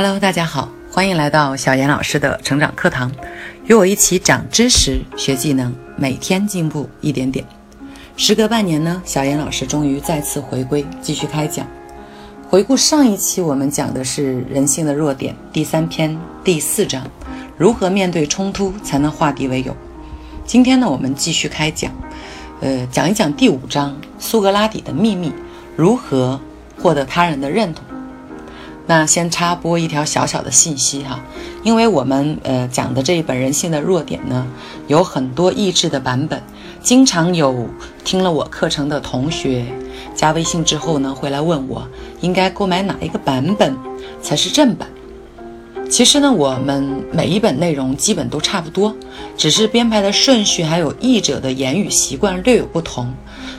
Hello，大家好，欢迎来到小严老师的成长课堂，与我一起长知识、学技能，每天进步一点点。时隔半年呢，小严老师终于再次回归，继续开讲。回顾上一期，我们讲的是人性的弱点，第三篇第四章，如何面对冲突才能化敌为友。今天呢，我们继续开讲，呃，讲一讲第五章苏格拉底的秘密，如何获得他人的认同。那先插播一条小小的信息哈，因为我们呃讲的这一本人性的弱点呢，有很多译制的版本，经常有听了我课程的同学加微信之后呢，会来问我应该购买哪一个版本才是正版。其实呢，我们每一本内容基本都差不多，只是编排的顺序还有译者的言语习惯略有不同。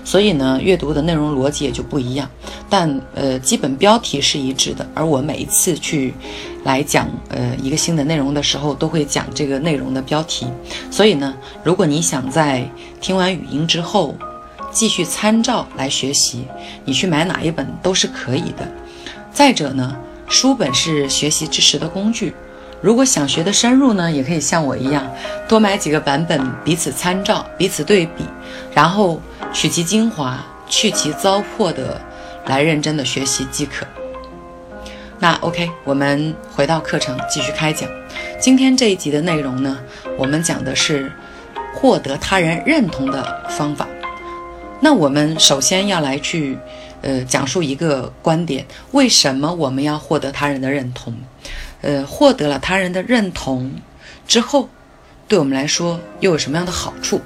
所以呢，阅读的内容逻辑也就不一样，但呃，基本标题是一致的。而我每一次去来讲呃一个新的内容的时候，都会讲这个内容的标题。所以呢，如果你想在听完语音之后继续参照来学习，你去买哪一本都是可以的。再者呢，书本是学习知识的工具。如果想学的深入呢，也可以像我一样，多买几个版本，彼此参照，彼此对比，然后。取其精华，去其糟粕的，来认真的学习即可。那 OK，我们回到课程继续开讲。今天这一集的内容呢，我们讲的是获得他人认同的方法。那我们首先要来去，呃，讲述一个观点：为什么我们要获得他人的认同？呃，获得了他人的认同之后，对我们来说又有什么样的好处？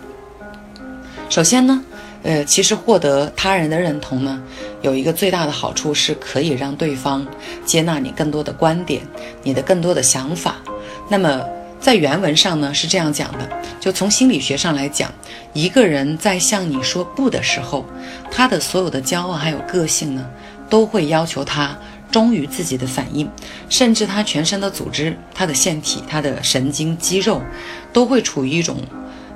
首先呢？呃，其实获得他人的认同呢，有一个最大的好处是可以让对方接纳你更多的观点，你的更多的想法。那么在原文上呢是这样讲的，就从心理学上来讲，一个人在向你说不的时候，他的所有的骄傲还有个性呢，都会要求他忠于自己的反应，甚至他全身的组织、他的腺体、他的神经肌肉，都会处于一种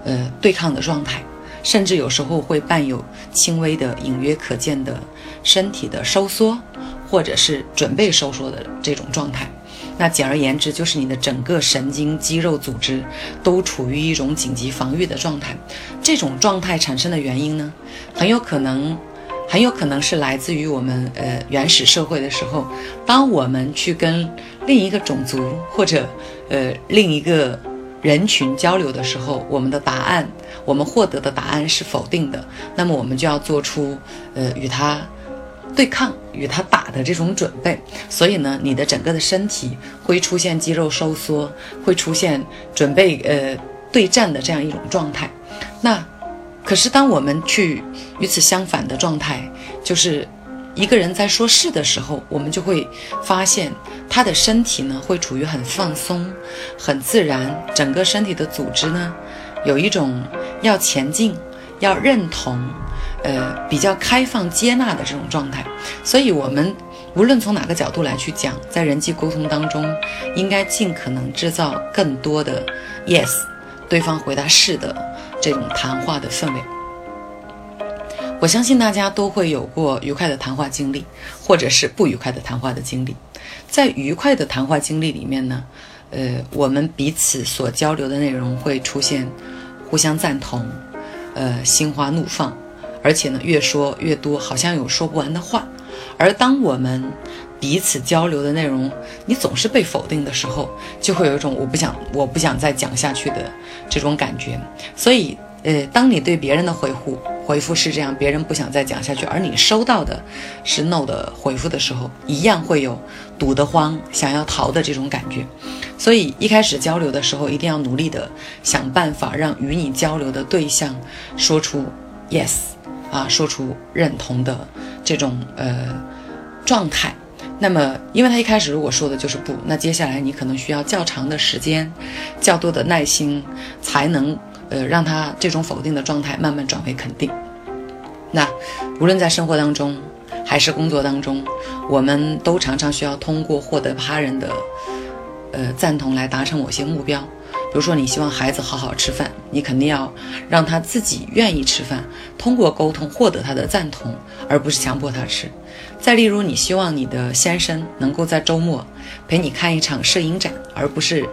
呃对抗的状态。甚至有时候会伴有轻微的、隐约可见的身体的收缩，或者是准备收缩的这种状态。那简而言之，就是你的整个神经肌肉组织都处于一种紧急防御的状态。这种状态产生的原因呢，很有可能，很有可能是来自于我们呃原始社会的时候，当我们去跟另一个种族或者呃另一个。人群交流的时候，我们的答案，我们获得的答案是否定的，那么我们就要做出，呃，与他对抗、与他打的这种准备。所以呢，你的整个的身体会出现肌肉收缩，会出现准备呃对战的这样一种状态。那可是当我们去与此相反的状态，就是。一个人在说“是”的时候，我们就会发现他的身体呢会处于很放松、很自然，整个身体的组织呢有一种要前进、要认同、呃比较开放、接纳的这种状态。所以，我们无论从哪个角度来去讲，在人际沟通当中，应该尽可能制造更多的 “yes”，对方回答“是”的这种谈话的氛围。我相信大家都会有过愉快的谈话经历，或者是不愉快的谈话的经历。在愉快的谈话经历里面呢，呃，我们彼此所交流的内容会出现互相赞同，呃，心花怒放，而且呢，越说越多，好像有说不完的话。而当我们彼此交流的内容你总是被否定的时候，就会有一种我不想我不想再讲下去的这种感觉。所以，呃，当你对别人的回复，回复是这样，别人不想再讲下去，而你收到的是 no 的回复的时候，一样会有堵得慌、想要逃的这种感觉。所以一开始交流的时候，一定要努力的想办法让与你交流的对象说出 yes 啊，说出认同的这种呃状态。那么，因为他一开始如果说的就是不，那接下来你可能需要较长的时间、较多的耐心才能。呃，让他这种否定的状态慢慢转为肯定。那无论在生活当中还是工作当中，我们都常常需要通过获得他人的呃赞同来达成某些目标。比如说你希望孩子好好吃饭，你肯定要让他自己愿意吃饭，通过沟通获得他的赞同，而不是强迫他吃。再例如，你希望你的先生能够在周末陪你看一场摄影展，而不是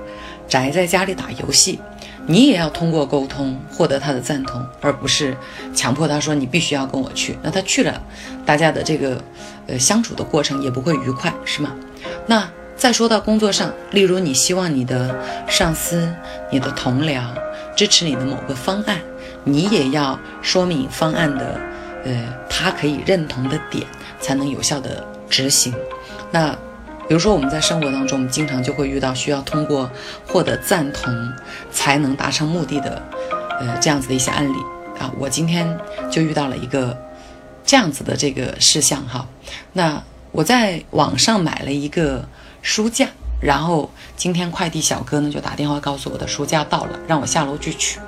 宅在家里打游戏。你也要通过沟通获得他的赞同，而不是强迫他说你必须要跟我去。那他去了，大家的这个呃相处的过程也不会愉快，是吗？那再说到工作上，例如你希望你的上司、你的同僚支持你的某个方案，你也要说明方案的呃他可以认同的点，才能有效的执行。那。比如说，我们在生活当中，我们经常就会遇到需要通过获得赞同才能达成目的的，呃，这样子的一些案例啊。我今天就遇到了一个这样子的这个事项哈。那我在网上买了一个书架，然后今天快递小哥呢就打电话告诉我的书架到了，让我下楼去取。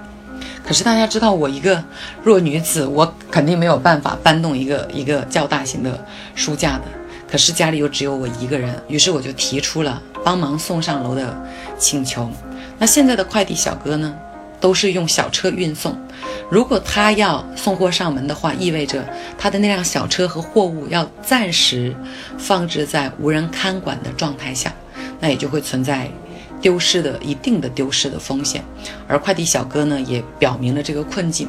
可是大家知道，我一个弱女子，我肯定没有办法搬动一个一个较大型的书架的。可是家里又只有我一个人，于是我就提出了帮忙送上楼的请求。那现在的快递小哥呢，都是用小车运送。如果他要送货上门的话，意味着他的那辆小车和货物要暂时放置在无人看管的状态下，那也就会存在丢失的一定的丢失的风险。而快递小哥呢，也表明了这个困境。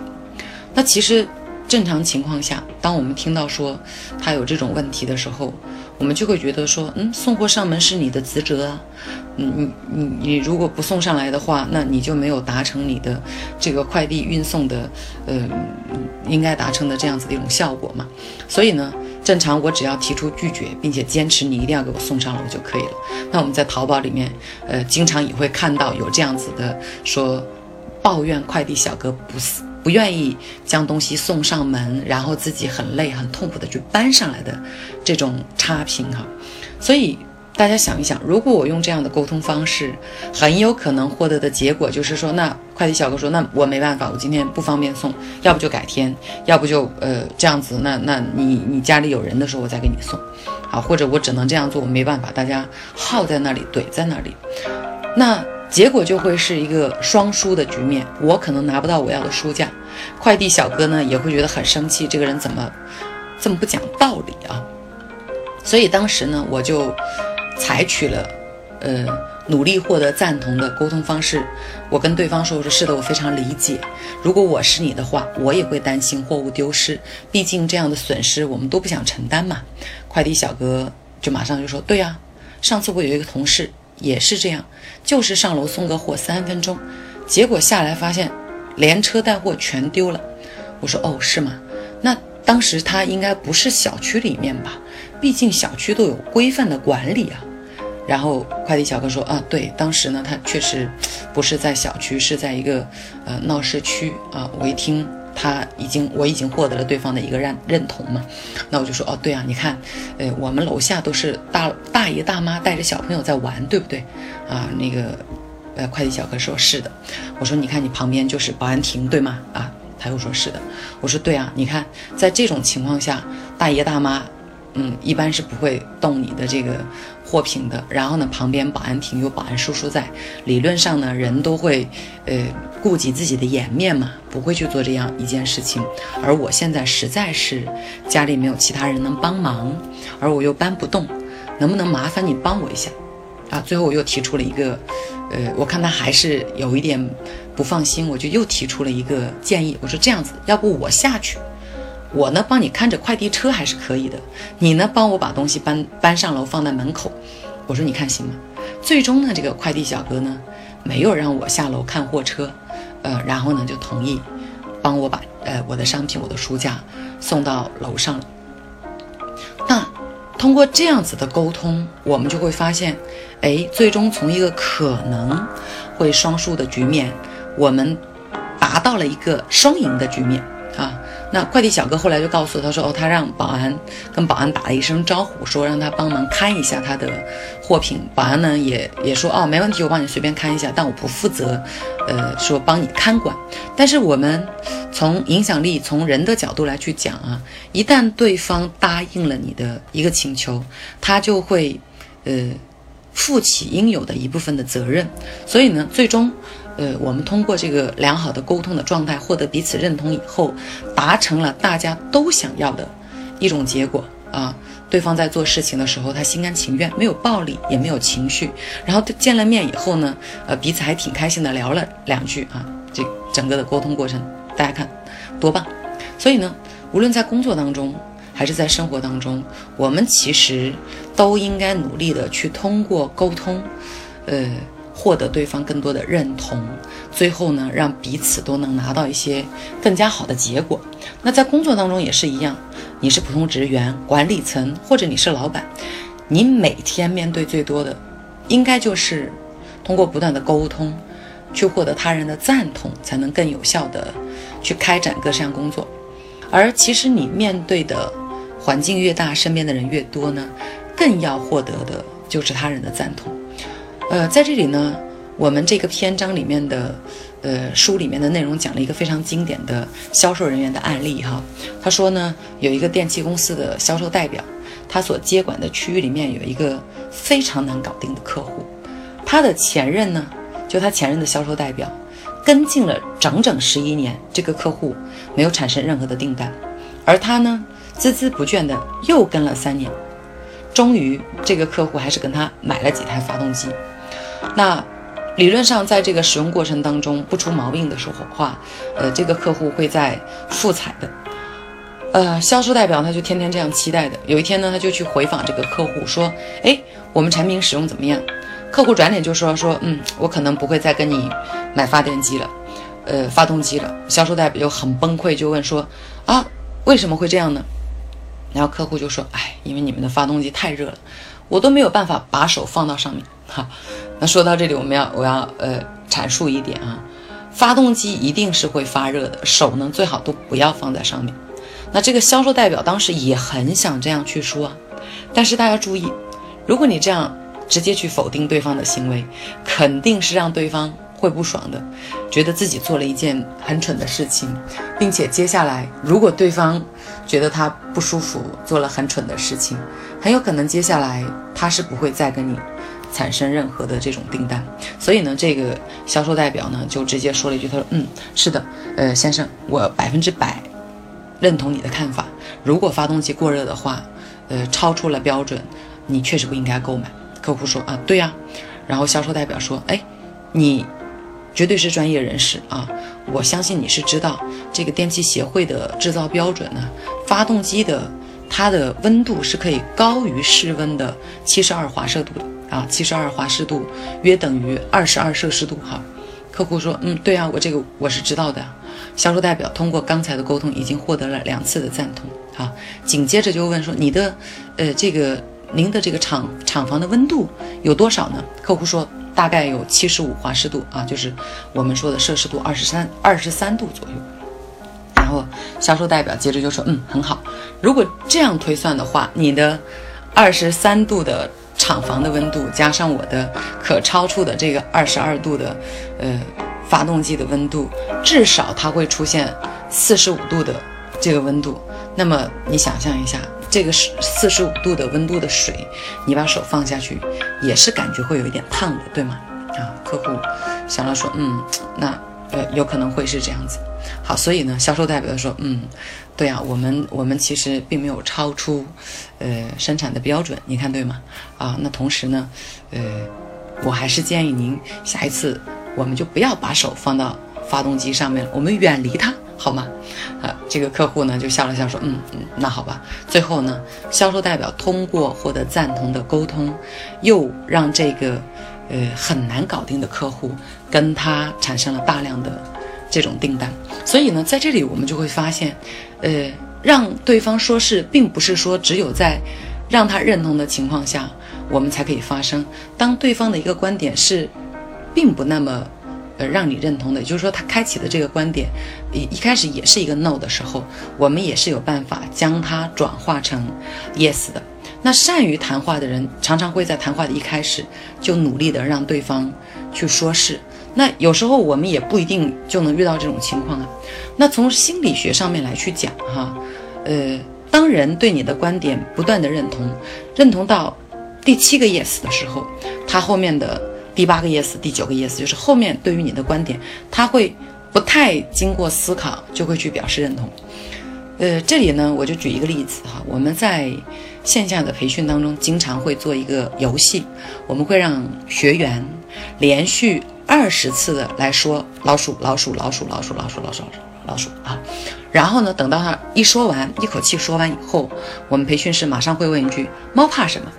那其实。正常情况下，当我们听到说他有这种问题的时候，我们就会觉得说，嗯，送货上门是你的职责啊，嗯，你你你如果不送上来的话，那你就没有达成你的这个快递运送的，呃，应该达成的这样子的一种效果嘛。所以呢，正常我只要提出拒绝，并且坚持你一定要给我送上楼就可以了。那我们在淘宝里面，呃，经常也会看到有这样子的说，抱怨快递小哥不是。不愿意将东西送上门，然后自己很累很痛苦的去搬上来的这种差评哈，所以大家想一想，如果我用这样的沟通方式，很有可能获得的结果就是说，那快递小哥说，那我没办法，我今天不方便送，要不就改天，要不就呃这样子，那那你你家里有人的时候我再给你送，啊，或者我只能这样做，我没办法，大家耗在那里怼在那里，那。结果就会是一个双输的局面，我可能拿不到我要的书架，快递小哥呢也会觉得很生气，这个人怎么这么不讲道理啊？所以当时呢，我就采取了呃努力获得赞同的沟通方式，我跟对方说，我说是的，我非常理解，如果我是你的话，我也会担心货物丢失，毕竟这样的损失我们都不想承担嘛。快递小哥就马上就说，对呀，上次我有一个同事。也是这样，就是上楼送个货三分钟，结果下来发现连车带货全丢了。我说哦，是吗？那当时他应该不是小区里面吧？毕竟小区都有规范的管理啊。然后快递小哥说啊，对，当时呢他确实不是在小区，是在一个呃闹市区啊。我一听。他已经，我已经获得了对方的一个认认同嘛，那我就说，哦，对啊，你看，呃，我们楼下都是大大爷大妈带着小朋友在玩，对不对？啊，那个，呃，快递小哥说是的，我说，你看你旁边就是保安亭，对吗？啊，他又说是的，我说对啊，你看，在这种情况下，大爷大妈。嗯，一般是不会动你的这个货品的。然后呢，旁边保安亭有保安叔叔在，理论上呢，人都会呃顾及自己的颜面嘛，不会去做这样一件事情。而我现在实在是家里没有其他人能帮忙，而我又搬不动，能不能麻烦你帮我一下？啊，最后我又提出了一个，呃，我看他还是有一点不放心，我就又提出了一个建议，我说这样子，要不我下去。我呢，帮你看着快递车还是可以的。你呢，帮我把东西搬搬上楼，放在门口。我说你看行吗？最终呢，这个快递小哥呢，没有让我下楼看货车，呃，然后呢就同意帮我把呃我的商品、我的书架送到楼上了。那通过这样子的沟通，我们就会发现，哎，最终从一个可能会双输的局面，我们达到了一个双赢的局面啊。那快递小哥后来就告诉他说：“哦，他让保安跟保安打了一声招呼，说让他帮忙看一下他的货品。保安呢也也说：哦，没问题，我帮你随便看一下，但我不负责，呃，说帮你看管。但是我们从影响力、从人的角度来去讲啊，一旦对方答应了你的一个请求，他就会，呃，负起应有的一部分的责任。所以呢，最终。”呃，我们通过这个良好的沟通的状态，获得彼此认同以后，达成了大家都想要的一种结果啊。对方在做事情的时候，他心甘情愿，没有暴力，也没有情绪。然后见了面以后呢，呃，彼此还挺开心的聊了两句啊。这整个的沟通过程，大家看多棒！所以呢，无论在工作当中还是在生活当中，我们其实都应该努力的去通过沟通，呃。获得对方更多的认同，最后呢，让彼此都能拿到一些更加好的结果。那在工作当中也是一样，你是普通职员、管理层，或者你是老板，你每天面对最多的，应该就是通过不断的沟通，去获得他人的赞同，才能更有效的去开展各项工作。而其实你面对的环境越大，身边的人越多呢，更要获得的就是他人的赞同。呃，在这里呢，我们这个篇章里面的，呃，书里面的内容讲了一个非常经典的销售人员的案例哈。他说呢，有一个电器公司的销售代表，他所接管的区域里面有一个非常难搞定的客户，他的前任呢，就他前任的销售代表，跟进了整整十一年，这个客户没有产生任何的订单，而他呢，孜孜不倦的又跟了三年，终于这个客户还是跟他买了几台发动机。那理论上，在这个使用过程当中不出毛病的时候话，呃，这个客户会在复采的。呃，销售代表他就天天这样期待的。有一天呢，他就去回访这个客户，说：“哎，我们产品使用怎么样？”客户转脸就说：“说，嗯，我可能不会再跟你买发电机了，呃，发动机了。”销售代表就很崩溃，就问说：“啊，为什么会这样呢？”然后客户就说：“哎，因为你们的发动机太热了，我都没有办法把手放到上面。”哈。那说到这里，我们要我要呃阐述一点啊，发动机一定是会发热的，手呢最好都不要放在上面。那这个销售代表当时也很想这样去说，但是大家注意，如果你这样直接去否定对方的行为，肯定是让对方会不爽的，觉得自己做了一件很蠢的事情，并且接下来如果对方觉得他不舒服，做了很蠢的事情，很有可能接下来他是不会再跟你。产生任何的这种订单，所以呢，这个销售代表呢就直接说了一句：“他说，嗯，是的，呃，先生，我百分之百认同你的看法。如果发动机过热的话，呃，超出了标准，你确实不应该购买。”客户说：“啊，对呀。”然后销售代表说：“哎，你绝对是专业人士啊，我相信你是知道这个电器协会的制造标准呢，发动机的它的温度是可以高于室温的七十二华氏度的。”啊，七十二华氏度约等于二十二摄氏度。哈，客户说，嗯，对啊，我这个我是知道的。销售代表通过刚才的沟通，已经获得了两次的赞同。好，紧接着就问说，你的，呃，这个您的这个厂厂房的温度有多少呢？客户说，大概有七十五华氏度啊，就是我们说的摄氏度二十三二十三度左右。然后销售代表接着就说，嗯，很好。如果这样推算的话，你的二十三度的。厂房的温度加上我的可超出的这个二十二度的，呃，发动机的温度，至少它会出现四十五度的这个温度。那么你想象一下，这个是四十五度的温度的水，你把手放下去，也是感觉会有一点烫的，对吗？啊，客户想了说，嗯，那呃有可能会是这样子。好，所以呢，销售代表说，嗯，对啊，我们我们其实并没有超出，呃，生产的标准，你看对吗？啊，那同时呢，呃，我还是建议您下一次我们就不要把手放到发动机上面，我们远离它，好吗？啊，这个客户呢就笑了笑说，嗯嗯，那好吧。最后呢，销售代表通过获得赞同的沟通，又让这个呃很难搞定的客户跟他产生了大量的。这种订单，所以呢，在这里我们就会发现，呃，让对方说是，并不是说只有在让他认同的情况下，我们才可以发生。当对方的一个观点是，并不那么，呃，让你认同的，也就是说，他开启的这个观点，一一开始也是一个 no 的时候，我们也是有办法将它转化成 yes 的。那善于谈话的人，常常会在谈话的一开始就努力的让对方去说是。那有时候我们也不一定就能遇到这种情况啊。那从心理学上面来去讲哈，呃，当人对你的观点不断的认同，认同到第七个 yes 的时候，他后面的第八个 yes，第九个 yes，就是后面对于你的观点，他会不太经过思考就会去表示认同。呃，这里呢，我就举一个例子哈，我们在线下的培训当中，经常会做一个游戏，我们会让学员连续二十次的来说老鼠、老鼠、老鼠、老鼠、老鼠、老鼠、老鼠老鼠啊，然后呢，等到他一说完，一口气说完以后，我们培训师马上会问一句：猫怕什么？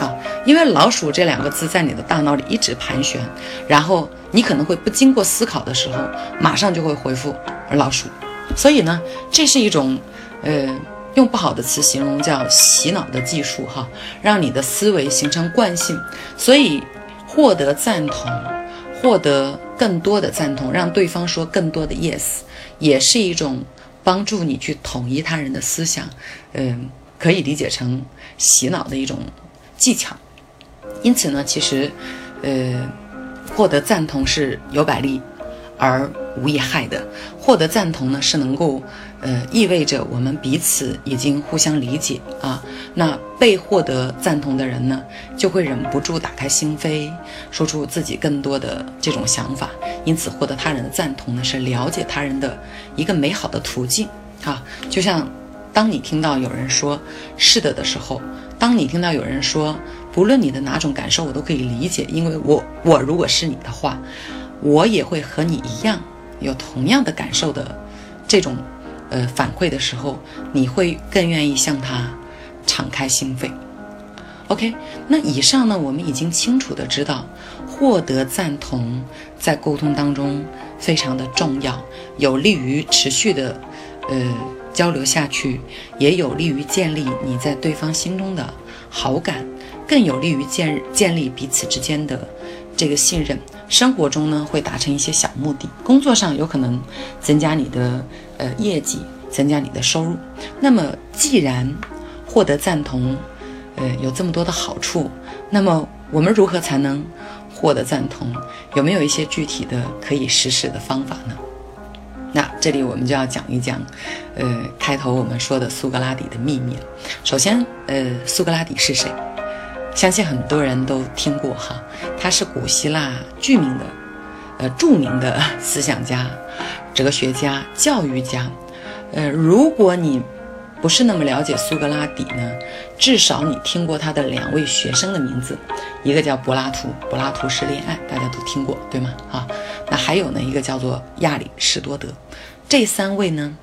啊，因为老鼠这两个字在你的大脑里一直盘旋，然后你可能会不经过思考的时候，马上就会回复老鼠。所以呢，这是一种，呃，用不好的词形容叫洗脑的技术哈，让你的思维形成惯性。所以获得赞同，获得更多的赞同，让对方说更多的 yes，也是一种帮助你去统一他人的思想。嗯，可以理解成洗脑的一种。技巧，因此呢，其实，呃，获得赞同是有百利而无一害的。获得赞同呢，是能够，呃，意味着我们彼此已经互相理解啊。那被获得赞同的人呢，就会忍不住打开心扉，说出自己更多的这种想法。因此，获得他人的赞同呢，是了解他人的一个美好的途径啊。就像当你听到有人说“是的”的时候。当你听到有人说，不论你的哪种感受，我都可以理解，因为我我如果是你的话，我也会和你一样有同样的感受的这种呃反馈的时候，你会更愿意向他敞开心扉。OK，那以上呢，我们已经清楚的知道，获得赞同在沟通当中非常的重要，有利于持续的呃。交流下去，也有利于建立你在对方心中的好感，更有利于建建立彼此之间的这个信任。生活中呢，会达成一些小目的，工作上有可能增加你的呃业绩，增加你的收入。那么，既然获得赞同，呃，有这么多的好处，那么我们如何才能获得赞同？有没有一些具体的可以实施的方法呢？那这里我们就要讲一讲，呃，开头我们说的苏格拉底的秘密。首先，呃，苏格拉底是谁？相信很多人都听过哈，他是古希腊著名的，呃，著名的思想家、哲学家、教育家。呃，如果你不是那么了解苏格拉底呢，至少你听过他的两位学生的名字，一个叫柏拉图，柏拉图式恋爱，大家都听过对吗？啊，那还有呢，一个叫做亚里士多德，这三位呢，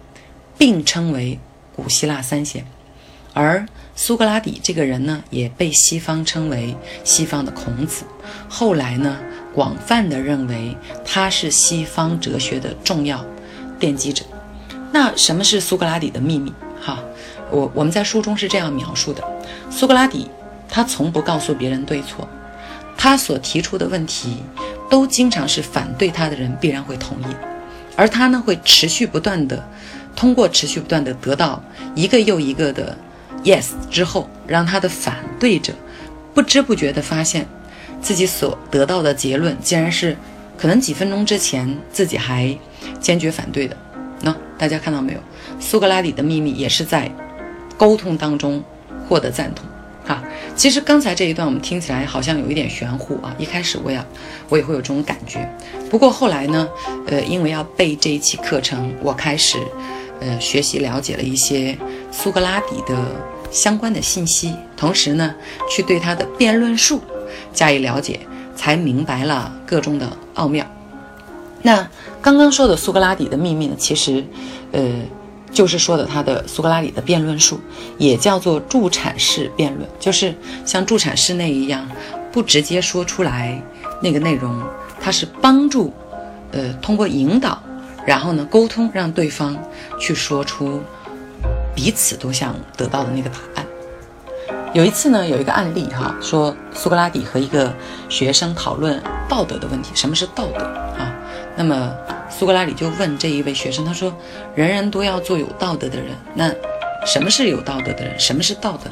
并称为古希腊三贤，而苏格拉底这个人呢，也被西方称为西方的孔子，后来呢，广泛的认为他是西方哲学的重要奠基者。那什么是苏格拉底的秘密？哈，我我们在书中是这样描述的：苏格拉底，他从不告诉别人对错，他所提出的问题，都经常是反对他的人必然会同意，而他呢会持续不断的，通过持续不断的得到一个又一个的 yes 之后，让他的反对者不知不觉地发现，自己所得到的结论竟然是可能几分钟之前自己还坚决反对的。那大家看到没有？苏格拉底的秘密也是在沟通当中获得赞同，哈。其实刚才这一段我们听起来好像有一点玄乎啊。一开始我也我也会有这种感觉，不过后来呢，呃，因为要背这一期课程，我开始呃学习了解了一些苏格拉底的相关的信息，同时呢，去对他的辩论术加以了解，才明白了个中的奥妙。那刚刚说的苏格拉底的秘密呢，其实，呃。就是说的他的苏格拉底的辩论术，也叫做助产式辩论，就是像助产士那一样，不直接说出来那个内容，它是帮助，呃，通过引导，然后呢沟通，让对方去说出彼此都想得到的那个答案。有一次呢，有一个案例哈，说苏格拉底和一个学生讨论道德的问题，什么是道德啊？那么。苏格拉底就问这一位学生，他说：“人人都要做有道德的人，那什么是有道德的人？什么是道德？”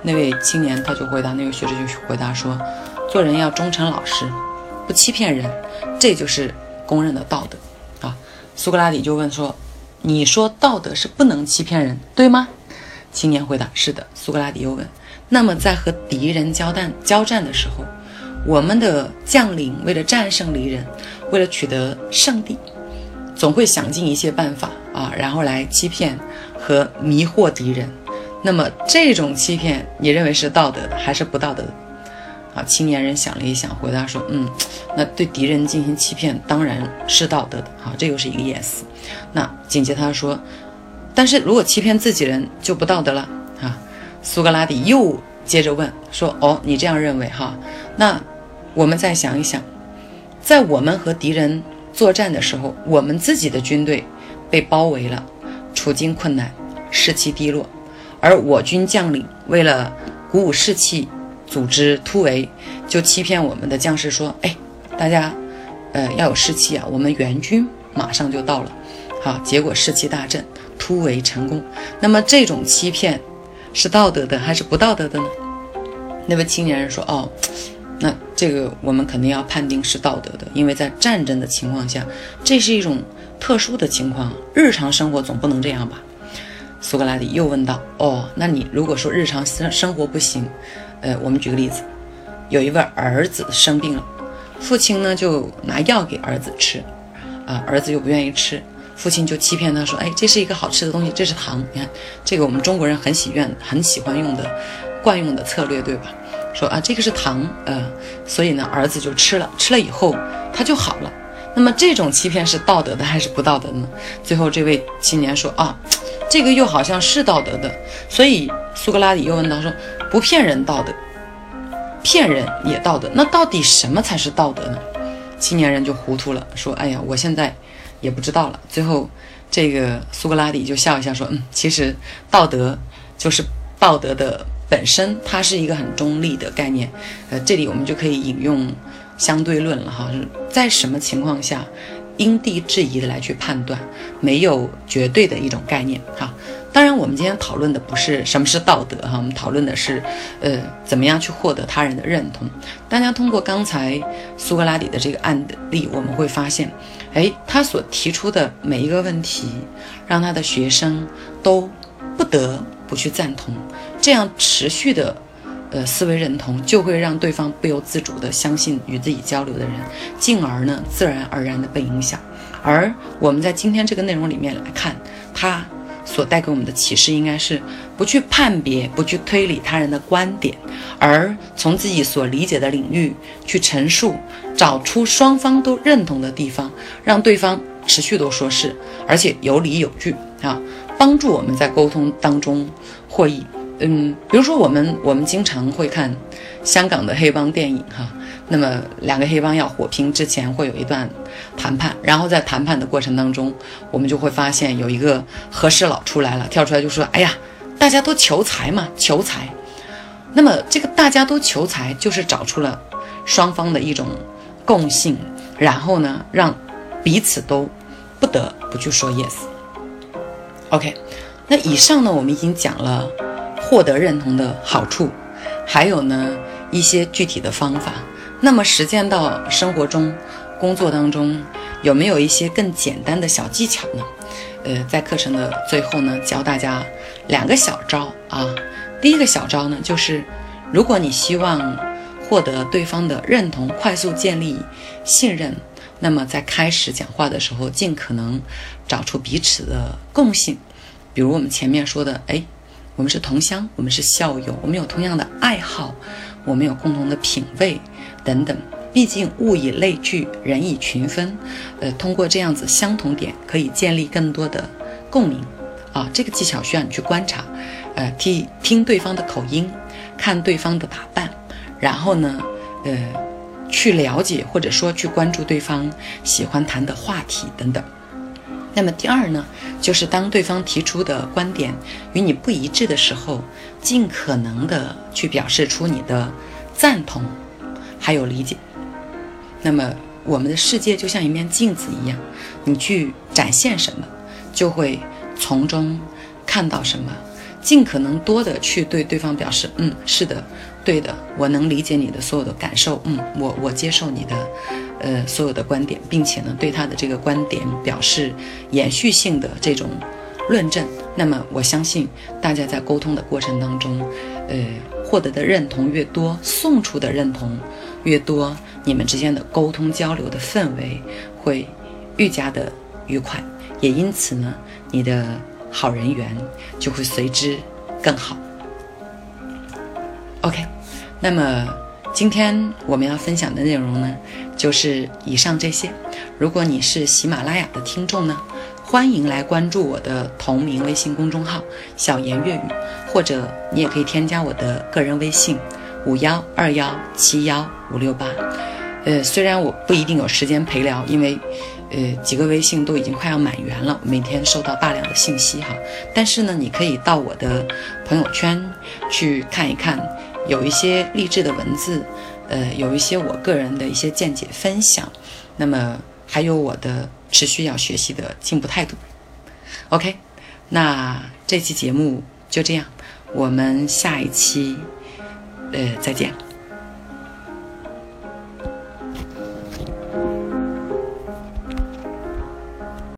那位青年他就回答，那位学生就回答说：“做人要忠诚老实，不欺骗人，这就是公认的道德。”啊，苏格拉底就问说：“你说道德是不能欺骗人，对吗？”青年回答：“是的。”苏格拉底又问：“那么在和敌人交战交战的时候，我们的将领为了战胜敌人，为了取得胜利，总会想尽一切办法啊，然后来欺骗和迷惑敌人。那么这种欺骗，你认为是道德还是不道德？啊，青年人想了一想，回答说：“嗯，那对敌人进行欺骗当然是道德的。好，这又是一个 yes。那紧接他说，但是如果欺骗自己人就不道德了啊。”苏格拉底又接着问说：“哦，你这样认为哈？那我们再想一想，在我们和敌人作战的时候，我们自己的军队被包围了，处境困难，士气低落，而我军将领为了鼓舞士气。”组织突围，就欺骗我们的将士说：“哎，大家，呃，要有士气啊！我们援军马上就到了。”好，结果士气大振，突围成功。那么这种欺骗是道德的还是不道德的呢？那位青年人说：“哦，那这个我们肯定要判定是道德的，因为在战争的情况下，这是一种特殊的情况，日常生活总不能这样吧？”苏格拉底又问道：“哦，那你如果说日常生生活不行？”呃，我们举个例子，有一位儿子生病了，父亲呢就拿药给儿子吃，啊，儿子又不愿意吃，父亲就欺骗他说，哎，这是一个好吃的东西，这是糖，你看，这个我们中国人很喜愿很喜欢用的惯用的策略，对吧？说啊，这个是糖，呃，所以呢，儿子就吃了，吃了以后他就好了。那么这种欺骗是道德的还是不道德呢？最后这位青年说啊，这个又好像是道德的，所以苏格拉底又问他说。不骗人道德，骗人也道德。那到底什么才是道德呢？青年人就糊涂了，说：“哎呀，我现在也不知道了。”最后，这个苏格拉底就笑一笑说：“嗯，其实道德就是道德的本身，它是一个很中立的概念。呃，这里我们就可以引用相对论了哈，在什么情况下因地制宜的来去判断，没有绝对的一种概念哈。”当然，我们今天讨论的不是什么是道德哈，我们讨论的是，呃，怎么样去获得他人的认同。大家通过刚才苏格拉底的这个案例，我们会发现，哎，他所提出的每一个问题，让他的学生都不得不去赞同，这样持续的，呃，思维认同就会让对方不由自主的相信与自己交流的人，进而呢，自然而然的被影响。而我们在今天这个内容里面来看，他。所带给我们的启示应该是不去判别、不去推理他人的观点，而从自己所理解的领域去陈述，找出双方都认同的地方，让对方持续都说是，而且有理有据啊，帮助我们在沟通当中获益。嗯，比如说我们我们经常会看香港的黑帮电影哈。那么两个黑帮要火拼之前会有一段谈判，然后在谈判的过程当中，我们就会发现有一个和事佬出来了，跳出来就说：“哎呀，大家都求财嘛，求财。”那么这个大家都求财，就是找出了双方的一种共性，然后呢，让彼此都不得不去说 yes。OK，那以上呢，我们已经讲了获得认同的好处，还有呢一些具体的方法。那么实践到生活中、工作当中，有没有一些更简单的小技巧呢？呃，在课程的最后呢，教大家两个小招啊。第一个小招呢，就是如果你希望获得对方的认同，快速建立信任，那么在开始讲话的时候，尽可能找出彼此的共性。比如我们前面说的，哎，我们是同乡，我们是校友，我们有同样的爱好，我们有共同的品味。等等，毕竟物以类聚，人以群分，呃，通过这样子相同点，可以建立更多的共鸣，啊，这个技巧需要你去观察，呃，听听对方的口音，看对方的打扮，然后呢，呃，去了解或者说去关注对方喜欢谈的话题等等。那么第二呢，就是当对方提出的观点与你不一致的时候，尽可能的去表示出你的赞同。还有理解，那么我们的世界就像一面镜子一样，你去展现什么，就会从中看到什么。尽可能多的去对对方表示，嗯，是的，对的，我能理解你的所有的感受，嗯，我我接受你的，呃，所有的观点，并且呢，对他的这个观点表示延续性的这种论证。那么我相信大家在沟通的过程当中，呃。获得的认同越多，送出的认同越多，你们之间的沟通交流的氛围会愈加的愉快，也因此呢，你的好人缘就会随之更好。OK，那么今天我们要分享的内容呢，就是以上这些。如果你是喜马拉雅的听众呢，欢迎来关注我的同名微信公众号“小言粤语”，或者你也可以添加我的个人微信五幺二幺七幺五六八。呃，虽然我不一定有时间陪聊，因为呃几个微信都已经快要满员了，每天收到大量的信息哈。但是呢，你可以到我的朋友圈去看一看。有一些励志的文字，呃，有一些我个人的一些见解分享，那么还有我的持续要学习的进步态度。OK，那这期节目就这样，我们下一期，呃，再见。